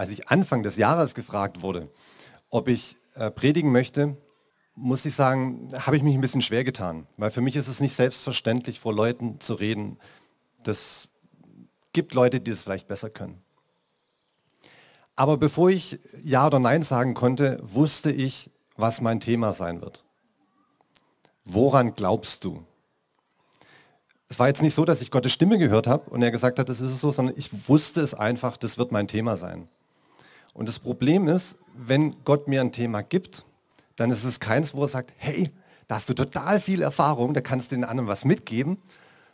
als ich Anfang des Jahres gefragt wurde, ob ich äh, predigen möchte, muss ich sagen, habe ich mich ein bisschen schwer getan, weil für mich ist es nicht selbstverständlich, vor Leuten zu reden. Das gibt Leute, die es vielleicht besser können. Aber bevor ich Ja oder Nein sagen konnte, wusste ich, was mein Thema sein wird. Woran glaubst du? Es war jetzt nicht so, dass ich Gottes Stimme gehört habe und er gesagt hat, das ist es so, sondern ich wusste es einfach, das wird mein Thema sein. Und das Problem ist, wenn Gott mir ein Thema gibt, dann ist es keins, wo er sagt, hey, da hast du total viel Erfahrung, da kannst du den anderen was mitgeben,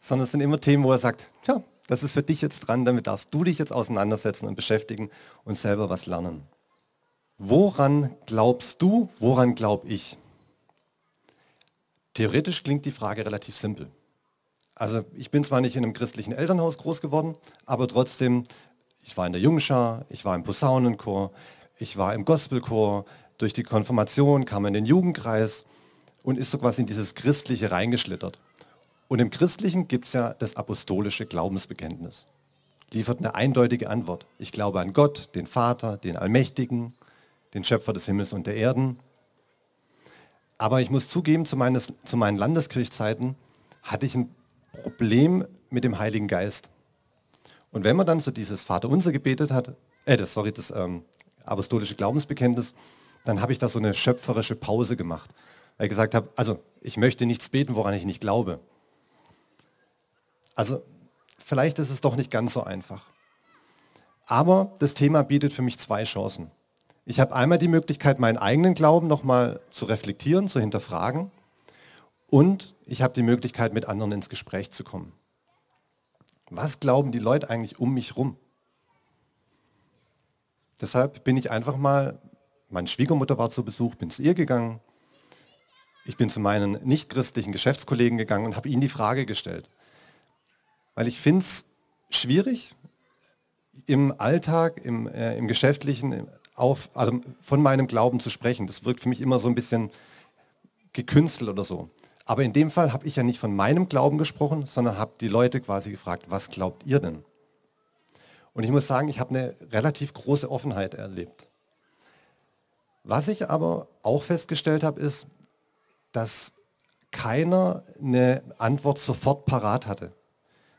sondern es sind immer Themen, wo er sagt, ja, das ist für dich jetzt dran, damit darfst du dich jetzt auseinandersetzen und beschäftigen und selber was lernen. Woran glaubst du, woran glaube ich? Theoretisch klingt die Frage relativ simpel. Also ich bin zwar nicht in einem christlichen Elternhaus groß geworden, aber trotzdem, ich war in der Jungschar, ich war im Posaunenchor, ich war im Gospelchor, durch die Konfirmation kam in den Jugendkreis und ist so quasi in dieses Christliche reingeschlittert. Und im Christlichen gibt es ja das apostolische Glaubensbekenntnis. Liefert eine eindeutige Antwort. Ich glaube an Gott, den Vater, den Allmächtigen, den Schöpfer des Himmels und der Erden. Aber ich muss zugeben, zu, meines, zu meinen Landeskirchzeiten hatte ich ein Problem mit dem Heiligen Geist. Und wenn man dann so dieses Vaterunser gebetet hat, äh, das, sorry, das ähm, apostolische Glaubensbekenntnis, dann habe ich da so eine schöpferische Pause gemacht. Weil ich gesagt habe, also ich möchte nichts beten, woran ich nicht glaube. Also vielleicht ist es doch nicht ganz so einfach. Aber das Thema bietet für mich zwei Chancen. Ich habe einmal die Möglichkeit, meinen eigenen Glauben nochmal zu reflektieren, zu hinterfragen. Und ich habe die Möglichkeit, mit anderen ins Gespräch zu kommen. Was glauben die Leute eigentlich um mich rum? Deshalb bin ich einfach mal, meine Schwiegermutter war zu Besuch, bin zu ihr gegangen. Ich bin zu meinen nichtchristlichen Geschäftskollegen gegangen und habe ihnen die Frage gestellt. Weil ich finde es schwierig, im Alltag, im, äh, im Geschäftlichen, auf, also von meinem Glauben zu sprechen. Das wirkt für mich immer so ein bisschen gekünstelt oder so. Aber in dem Fall habe ich ja nicht von meinem Glauben gesprochen, sondern habe die Leute quasi gefragt, was glaubt ihr denn? Und ich muss sagen, ich habe eine relativ große Offenheit erlebt. Was ich aber auch festgestellt habe, ist, dass keiner eine Antwort sofort parat hatte.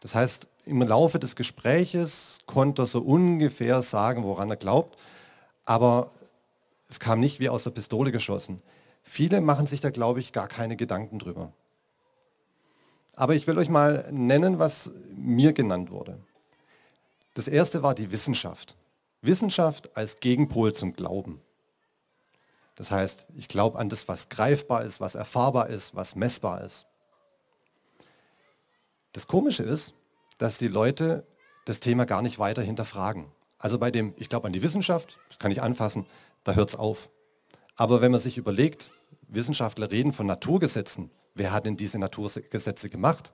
Das heißt, im Laufe des Gespräches konnte er so ungefähr sagen, woran er glaubt, aber es kam nicht wie aus der Pistole geschossen. Viele machen sich da, glaube ich, gar keine Gedanken drüber. Aber ich will euch mal nennen, was mir genannt wurde. Das erste war die Wissenschaft. Wissenschaft als Gegenpol zum Glauben. Das heißt, ich glaube an das, was greifbar ist, was erfahrbar ist, was messbar ist. Das Komische ist, dass die Leute das Thema gar nicht weiter hinterfragen. Also bei dem, ich glaube an die Wissenschaft, das kann ich anfassen, da hört es auf. Aber wenn man sich überlegt, Wissenschaftler reden von Naturgesetzen, wer hat denn diese Naturgesetze gemacht?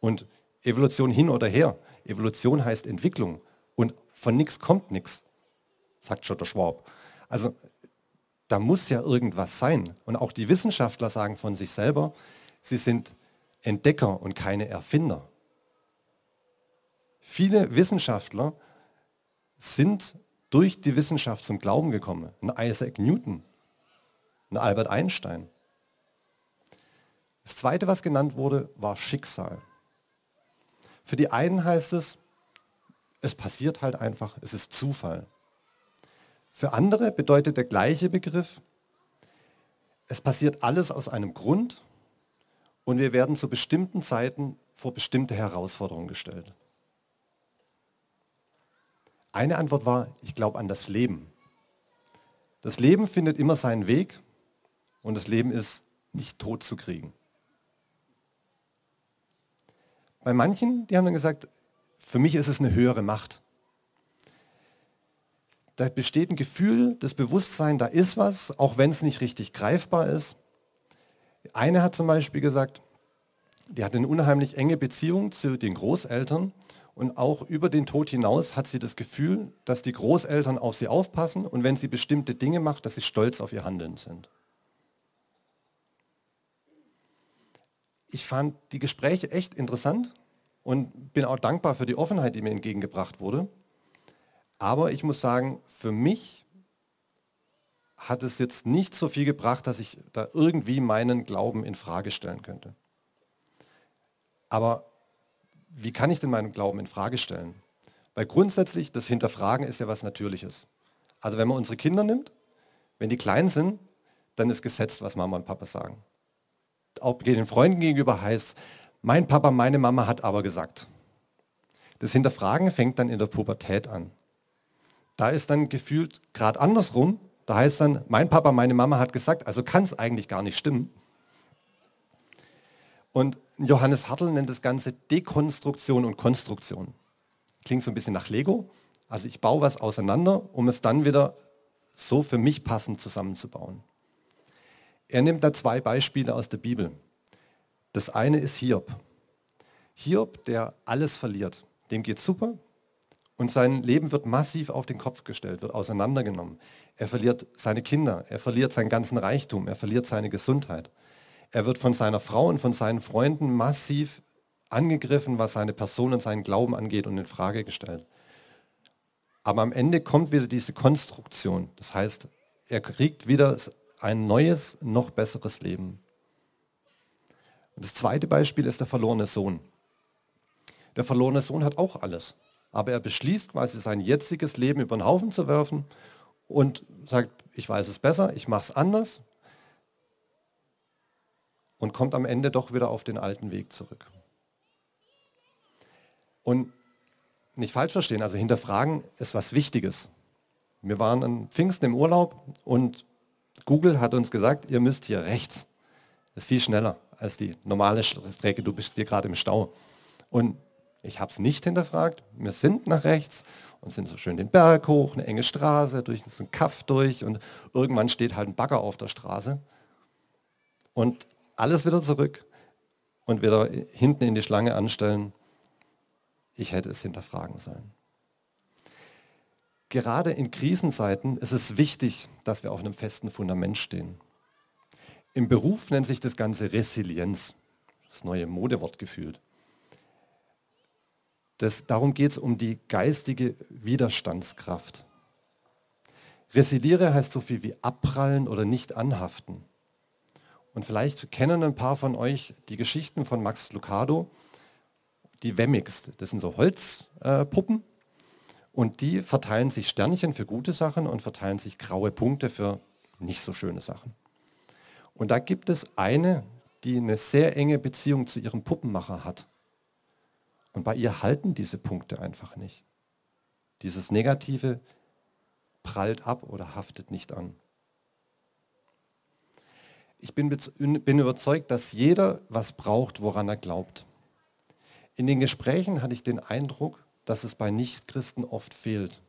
Und Evolution hin oder her. Evolution heißt Entwicklung und von nichts kommt nichts, sagt schon der Schwab. Also da muss ja irgendwas sein. Und auch die Wissenschaftler sagen von sich selber, sie sind Entdecker und keine Erfinder. Viele Wissenschaftler sind durch die Wissenschaft zum Glauben gekommen. Ein Isaac Newton, ein Albert Einstein. Das Zweite, was genannt wurde, war Schicksal. Für die einen heißt es, es passiert halt einfach, es ist Zufall. Für andere bedeutet der gleiche Begriff, es passiert alles aus einem Grund und wir werden zu bestimmten Zeiten vor bestimmte Herausforderungen gestellt. Eine Antwort war, ich glaube an das Leben. Das Leben findet immer seinen Weg und das Leben ist nicht tot zu kriegen. Bei manchen, die haben dann gesagt, für mich ist es eine höhere Macht. Da besteht ein Gefühl, das Bewusstsein, da ist was, auch wenn es nicht richtig greifbar ist. Eine hat zum Beispiel gesagt, die hat eine unheimlich enge Beziehung zu den Großeltern und auch über den Tod hinaus hat sie das Gefühl, dass die Großeltern auf sie aufpassen und wenn sie bestimmte Dinge macht, dass sie stolz auf ihr Handeln sind. Ich fand die Gespräche echt interessant und bin auch dankbar für die Offenheit, die mir entgegengebracht wurde. Aber ich muss sagen, für mich hat es jetzt nicht so viel gebracht, dass ich da irgendwie meinen Glauben in Frage stellen könnte. Aber wie kann ich denn meinen Glauben in Frage stellen? Weil grundsätzlich das Hinterfragen ist ja was Natürliches. Also wenn man unsere Kinder nimmt, wenn die klein sind, dann ist gesetzt, was Mama und Papa sagen. Auch den Freunden gegenüber heißt, mein Papa, meine Mama hat aber gesagt. Das Hinterfragen fängt dann in der Pubertät an. Da ist dann gefühlt gerade andersrum. Da heißt dann, mein Papa, meine Mama hat gesagt, also kann es eigentlich gar nicht stimmen. Und Johannes Hartl nennt das Ganze Dekonstruktion und Konstruktion. Klingt so ein bisschen nach Lego. Also ich baue was auseinander, um es dann wieder so für mich passend zusammenzubauen. Er nimmt da zwei Beispiele aus der Bibel. Das eine ist Hiob. Hiob, der alles verliert. Dem geht super und sein Leben wird massiv auf den Kopf gestellt, wird auseinandergenommen. Er verliert seine Kinder, er verliert seinen ganzen Reichtum, er verliert seine Gesundheit. Er wird von seiner Frau und von seinen Freunden massiv angegriffen, was seine Person und seinen Glauben angeht und in Frage gestellt. Aber am Ende kommt wieder diese Konstruktion. Das heißt, er kriegt wieder ein neues, noch besseres Leben. Und das zweite Beispiel ist der verlorene Sohn. Der verlorene Sohn hat auch alles. Aber er beschließt quasi sein jetziges Leben über den Haufen zu werfen und sagt, ich weiß es besser, ich mache es anders und kommt am Ende doch wieder auf den alten Weg zurück. Und nicht falsch verstehen, also hinterfragen ist was Wichtiges. Wir waren an Pfingsten im Urlaub und Google hat uns gesagt, ihr müsst hier rechts. Das ist viel schneller als die normale Strecke, du bist hier gerade im Stau. Und ich habe es nicht hinterfragt. Wir sind nach rechts und sind so schön den Berg hoch, eine enge Straße, durch so einen Kaff durch und irgendwann steht halt ein Bagger auf der Straße. Und alles wieder zurück und wieder hinten in die Schlange anstellen. Ich hätte es hinterfragen sollen. Gerade in Krisenzeiten ist es wichtig, dass wir auf einem festen Fundament stehen. Im Beruf nennt sich das Ganze Resilienz, das neue Modewort gefühlt. Das, darum geht es um die geistige Widerstandskraft. Resiliere heißt so viel wie abprallen oder nicht anhaften. Und vielleicht kennen ein paar von euch die Geschichten von Max Lucado, die Wemmix. Das sind so Holzpuppen äh, und die verteilen sich Sternchen für gute Sachen und verteilen sich graue Punkte für nicht so schöne Sachen. Und da gibt es eine, die eine sehr enge Beziehung zu ihrem Puppenmacher hat. Und bei ihr halten diese Punkte einfach nicht. Dieses Negative prallt ab oder haftet nicht an. Ich bin, bin überzeugt, dass jeder was braucht, woran er glaubt. In den Gesprächen hatte ich den Eindruck, dass es bei Nichtchristen oft fehlt.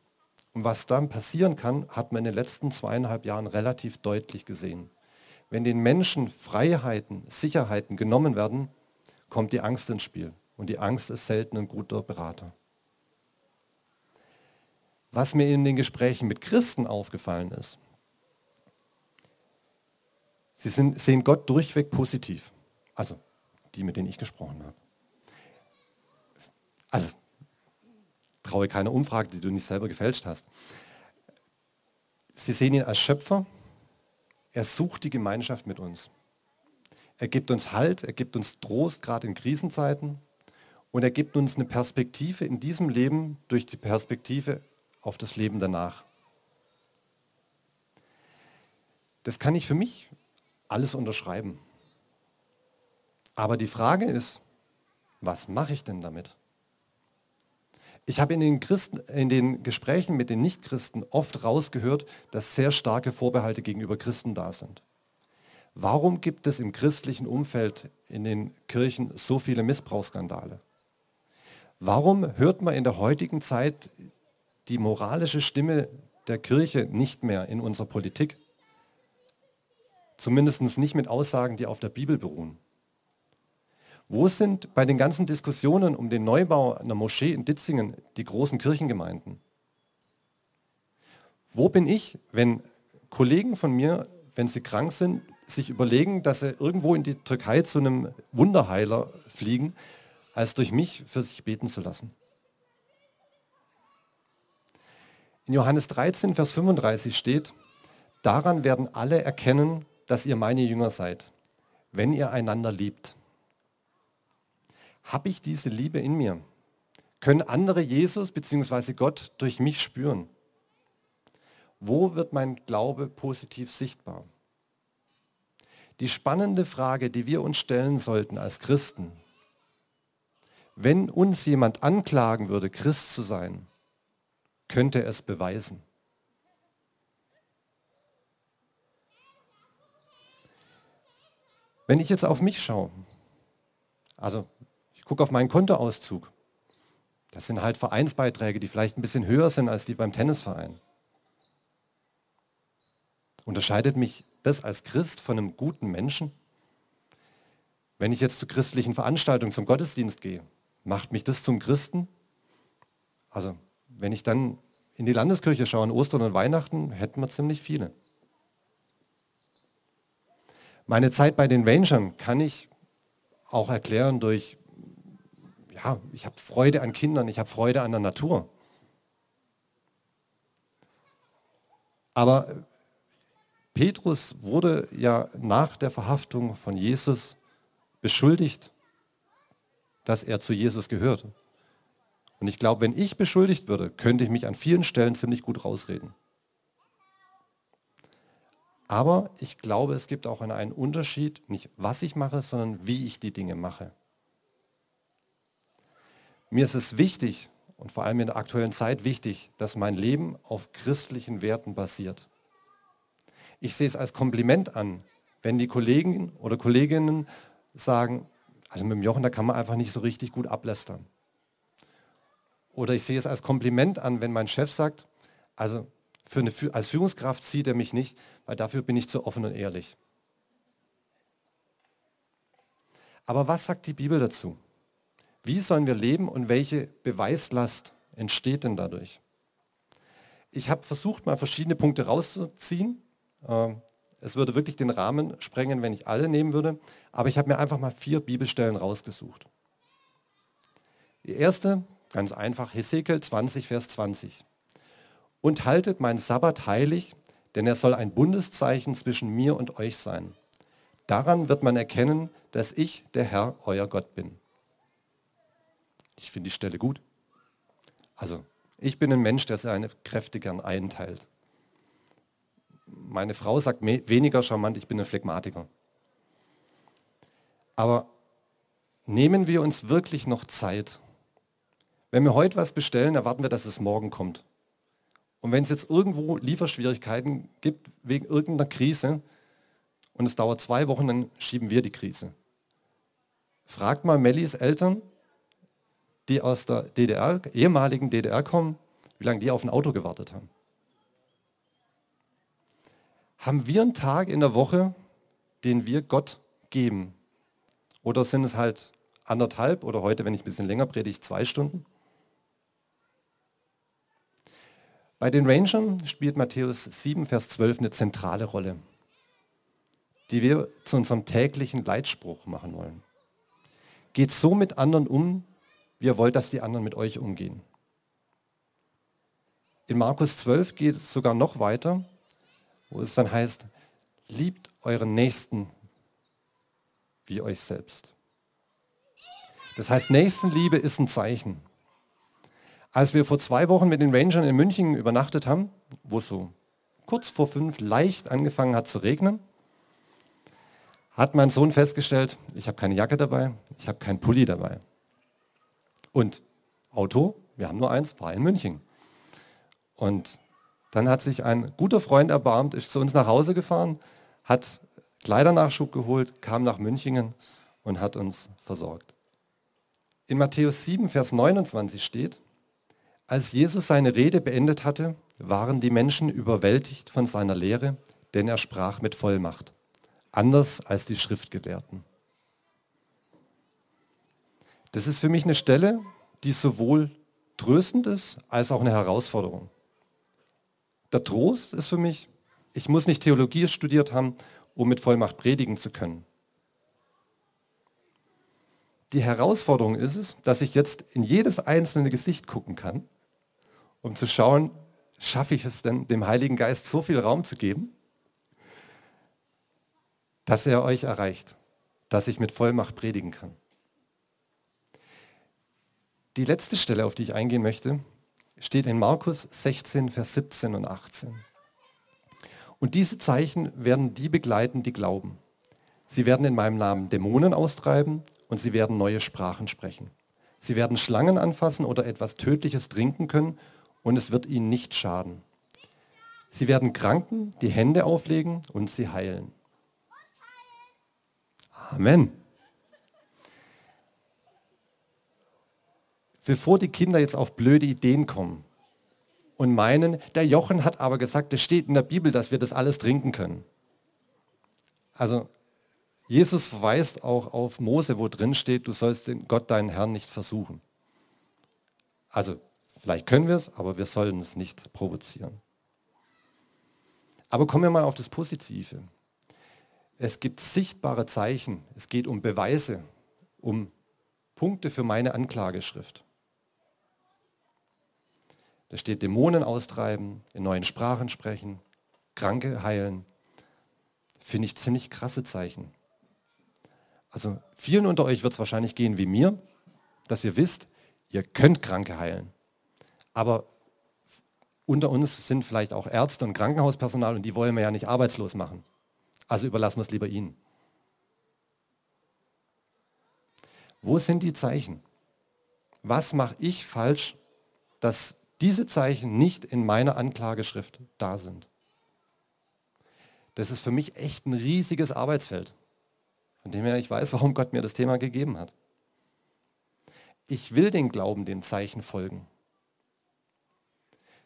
Und was dann passieren kann, hat man in den letzten zweieinhalb Jahren relativ deutlich gesehen. Wenn den Menschen Freiheiten, Sicherheiten genommen werden, kommt die Angst ins Spiel. Und die Angst ist selten ein guter Berater. Was mir in den Gesprächen mit Christen aufgefallen ist, Sie sind, sehen Gott durchweg positiv. Also die, mit denen ich gesprochen habe. Also traue keine Umfrage, die du nicht selber gefälscht hast. Sie sehen ihn als Schöpfer. Er sucht die Gemeinschaft mit uns. Er gibt uns Halt, er gibt uns Trost, gerade in Krisenzeiten. Und er gibt uns eine Perspektive in diesem Leben durch die Perspektive auf das Leben danach. Das kann ich für mich alles unterschreiben. Aber die Frage ist, was mache ich denn damit? Ich habe in den, Christen, in den Gesprächen mit den Nichtchristen oft rausgehört, dass sehr starke Vorbehalte gegenüber Christen da sind. Warum gibt es im christlichen Umfeld in den Kirchen so viele Missbrauchsskandale? Warum hört man in der heutigen Zeit die moralische Stimme der Kirche nicht mehr in unserer Politik? Zumindest nicht mit Aussagen, die auf der Bibel beruhen. Wo sind bei den ganzen Diskussionen um den Neubau einer Moschee in Ditzingen die großen Kirchengemeinden? Wo bin ich, wenn Kollegen von mir, wenn sie krank sind, sich überlegen, dass sie irgendwo in die Türkei zu einem Wunderheiler fliegen, als durch mich für sich beten zu lassen? In Johannes 13, Vers 35 steht, daran werden alle erkennen, dass ihr meine Jünger seid, wenn ihr einander liebt. Habe ich diese Liebe in mir? Können andere Jesus bzw. Gott durch mich spüren? Wo wird mein Glaube positiv sichtbar? Die spannende Frage, die wir uns stellen sollten als Christen, wenn uns jemand anklagen würde, Christ zu sein, könnte es beweisen. Wenn ich jetzt auf mich schaue, also ich gucke auf meinen Kontoauszug, das sind halt Vereinsbeiträge, die vielleicht ein bisschen höher sind als die beim Tennisverein. Unterscheidet mich das als Christ von einem guten Menschen? Wenn ich jetzt zu christlichen Veranstaltungen, zum Gottesdienst gehe, macht mich das zum Christen? Also, wenn ich dann in die Landeskirche schaue, an Ostern und Weihnachten, hätten wir ziemlich viele. Meine Zeit bei den Rangern kann ich auch erklären durch, ja, ich habe Freude an Kindern, ich habe Freude an der Natur. Aber Petrus wurde ja nach der Verhaftung von Jesus beschuldigt, dass er zu Jesus gehört. Und ich glaube, wenn ich beschuldigt würde, könnte ich mich an vielen Stellen ziemlich gut rausreden. Aber ich glaube, es gibt auch einen Unterschied, nicht was ich mache, sondern wie ich die Dinge mache. Mir ist es wichtig und vor allem in der aktuellen Zeit wichtig, dass mein Leben auf christlichen Werten basiert. Ich sehe es als Kompliment an, wenn die Kollegen oder Kolleginnen sagen, also mit dem Jochen, da kann man einfach nicht so richtig gut ablästern. Oder ich sehe es als Kompliment an, wenn mein Chef sagt, also für eine, als Führungskraft sieht er mich nicht, weil dafür bin ich zu offen und ehrlich. Aber was sagt die Bibel dazu? Wie sollen wir leben und welche Beweislast entsteht denn dadurch? Ich habe versucht, mal verschiedene Punkte rauszuziehen ähm, es würde wirklich den Rahmen sprengen, wenn ich alle nehmen würde. Aber ich habe mir einfach mal vier Bibelstellen rausgesucht. Die erste, ganz einfach, Hesekiel 20, Vers 20. Und haltet meinen Sabbat heilig, denn er soll ein Bundeszeichen zwischen mir und euch sein. Daran wird man erkennen, dass ich der Herr, euer Gott bin. Ich finde die Stelle gut. Also, ich bin ein Mensch, der seine Kräfte gern einteilt meine Frau sagt weniger charmant, ich bin ein Phlegmatiker. Aber nehmen wir uns wirklich noch Zeit. Wenn wir heute was bestellen, erwarten wir, dass es morgen kommt. Und wenn es jetzt irgendwo Lieferschwierigkeiten gibt wegen irgendeiner Krise und es dauert zwei Wochen, dann schieben wir die Krise. Fragt mal Mellis Eltern, die aus der DDR, ehemaligen DDR kommen, wie lange die auf ein Auto gewartet haben. Haben wir einen Tag in der Woche, den wir Gott geben? Oder sind es halt anderthalb oder heute, wenn ich ein bisschen länger predige, zwei Stunden? Bei den Rangern spielt Matthäus 7, Vers 12 eine zentrale Rolle, die wir zu unserem täglichen Leitspruch machen wollen. Geht so mit anderen um, wie ihr wollt, dass die anderen mit euch umgehen. In Markus 12 geht es sogar noch weiter wo es dann heißt, liebt euren Nächsten wie euch selbst. Das heißt, Nächstenliebe ist ein Zeichen. Als wir vor zwei Wochen mit den Rangern in München übernachtet haben, wo es so kurz vor fünf leicht angefangen hat zu regnen, hat mein Sohn festgestellt, ich habe keine Jacke dabei, ich habe keinen Pulli dabei. Und Auto, wir haben nur eins, war in München. Und dann hat sich ein guter Freund erbarmt, ist zu uns nach Hause gefahren, hat Kleidernachschub geholt, kam nach Münchingen und hat uns versorgt. In Matthäus 7, Vers 29 steht, als Jesus seine Rede beendet hatte, waren die Menschen überwältigt von seiner Lehre, denn er sprach mit Vollmacht, anders als die Schriftgelehrten. Das ist für mich eine Stelle, die sowohl tröstend ist als auch eine Herausforderung. Der Trost ist für mich, ich muss nicht Theologie studiert haben, um mit Vollmacht predigen zu können. Die Herausforderung ist es, dass ich jetzt in jedes einzelne Gesicht gucken kann, um zu schauen, schaffe ich es denn, dem Heiligen Geist so viel Raum zu geben, dass er euch erreicht, dass ich mit Vollmacht predigen kann. Die letzte Stelle, auf die ich eingehen möchte, steht in Markus 16, Vers 17 und 18. Und diese Zeichen werden die begleiten, die glauben. Sie werden in meinem Namen Dämonen austreiben und sie werden neue Sprachen sprechen. Sie werden Schlangen anfassen oder etwas Tödliches trinken können und es wird ihnen nicht schaden. Sie werden Kranken die Hände auflegen und sie heilen. Amen. Bevor die Kinder jetzt auf blöde Ideen kommen und meinen, der Jochen hat aber gesagt, es steht in der Bibel, dass wir das alles trinken können. Also Jesus verweist auch auf Mose, wo drin steht, du sollst den Gott, deinen Herrn, nicht versuchen. Also vielleicht können wir es, aber wir sollen es nicht provozieren. Aber kommen wir mal auf das Positive. Es gibt sichtbare Zeichen, es geht um Beweise, um Punkte für meine Anklageschrift. Da steht Dämonen austreiben, in neuen Sprachen sprechen, Kranke heilen. Finde ich ziemlich krasse Zeichen. Also vielen unter euch wird es wahrscheinlich gehen wie mir, dass ihr wisst, ihr könnt Kranke heilen. Aber unter uns sind vielleicht auch Ärzte und Krankenhauspersonal und die wollen wir ja nicht arbeitslos machen. Also überlassen wir es lieber ihnen. Wo sind die Zeichen? Was mache ich falsch, dass diese Zeichen nicht in meiner Anklageschrift da sind? Das ist für mich echt ein riesiges Arbeitsfeld. Von dem her ich weiß, warum Gott mir das Thema gegeben hat. Ich will den Glauben den Zeichen folgen.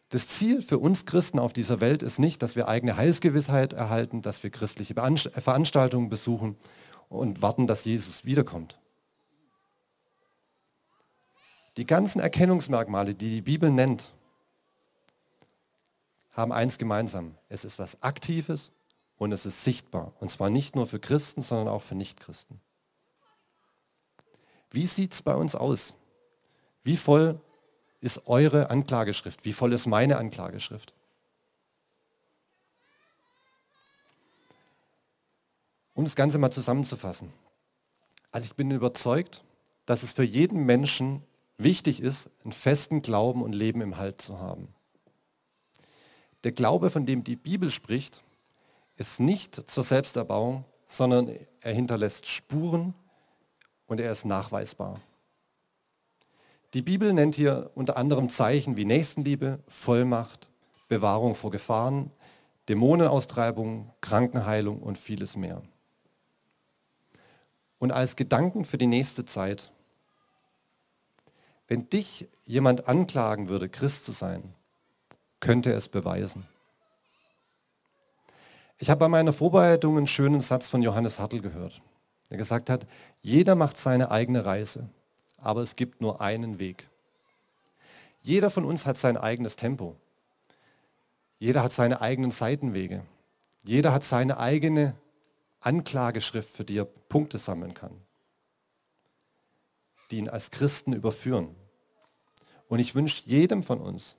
Das Ziel für uns Christen auf dieser Welt ist nicht, dass wir eigene Heilsgewissheit erhalten, dass wir christliche Veranstaltungen besuchen und warten, dass Jesus wiederkommt. Die ganzen Erkennungsmerkmale, die die Bibel nennt, haben eins gemeinsam. Es ist was Aktives und es ist sichtbar. Und zwar nicht nur für Christen, sondern auch für Nichtchristen. Wie sieht es bei uns aus? Wie voll ist eure Anklageschrift? Wie voll ist meine Anklageschrift? Um das Ganze mal zusammenzufassen. Also ich bin überzeugt, dass es für jeden Menschen wichtig ist, einen festen Glauben und Leben im Halt zu haben. Der Glaube, von dem die Bibel spricht, ist nicht zur Selbsterbauung, sondern er hinterlässt Spuren und er ist nachweisbar. Die Bibel nennt hier unter anderem Zeichen wie Nächstenliebe, Vollmacht, Bewahrung vor Gefahren, Dämonenaustreibung, Krankenheilung und vieles mehr. Und als Gedanken für die nächste Zeit, wenn dich jemand anklagen würde, Christ zu sein, könnte er es beweisen. Ich habe bei meiner Vorbereitung einen schönen Satz von Johannes Hartl gehört, der gesagt hat, jeder macht seine eigene Reise, aber es gibt nur einen Weg. Jeder von uns hat sein eigenes Tempo. Jeder hat seine eigenen Seitenwege. Jeder hat seine eigene Anklageschrift, für die er Punkte sammeln kann, die ihn als Christen überführen. Und ich wünsche jedem von uns,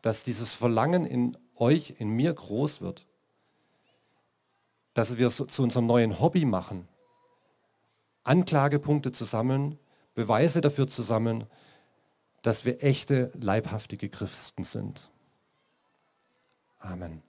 dass dieses Verlangen in euch, in mir groß wird, dass wir es zu unserem neuen Hobby machen, Anklagepunkte zu sammeln, Beweise dafür zu sammeln, dass wir echte, leibhaftige Christen sind. Amen.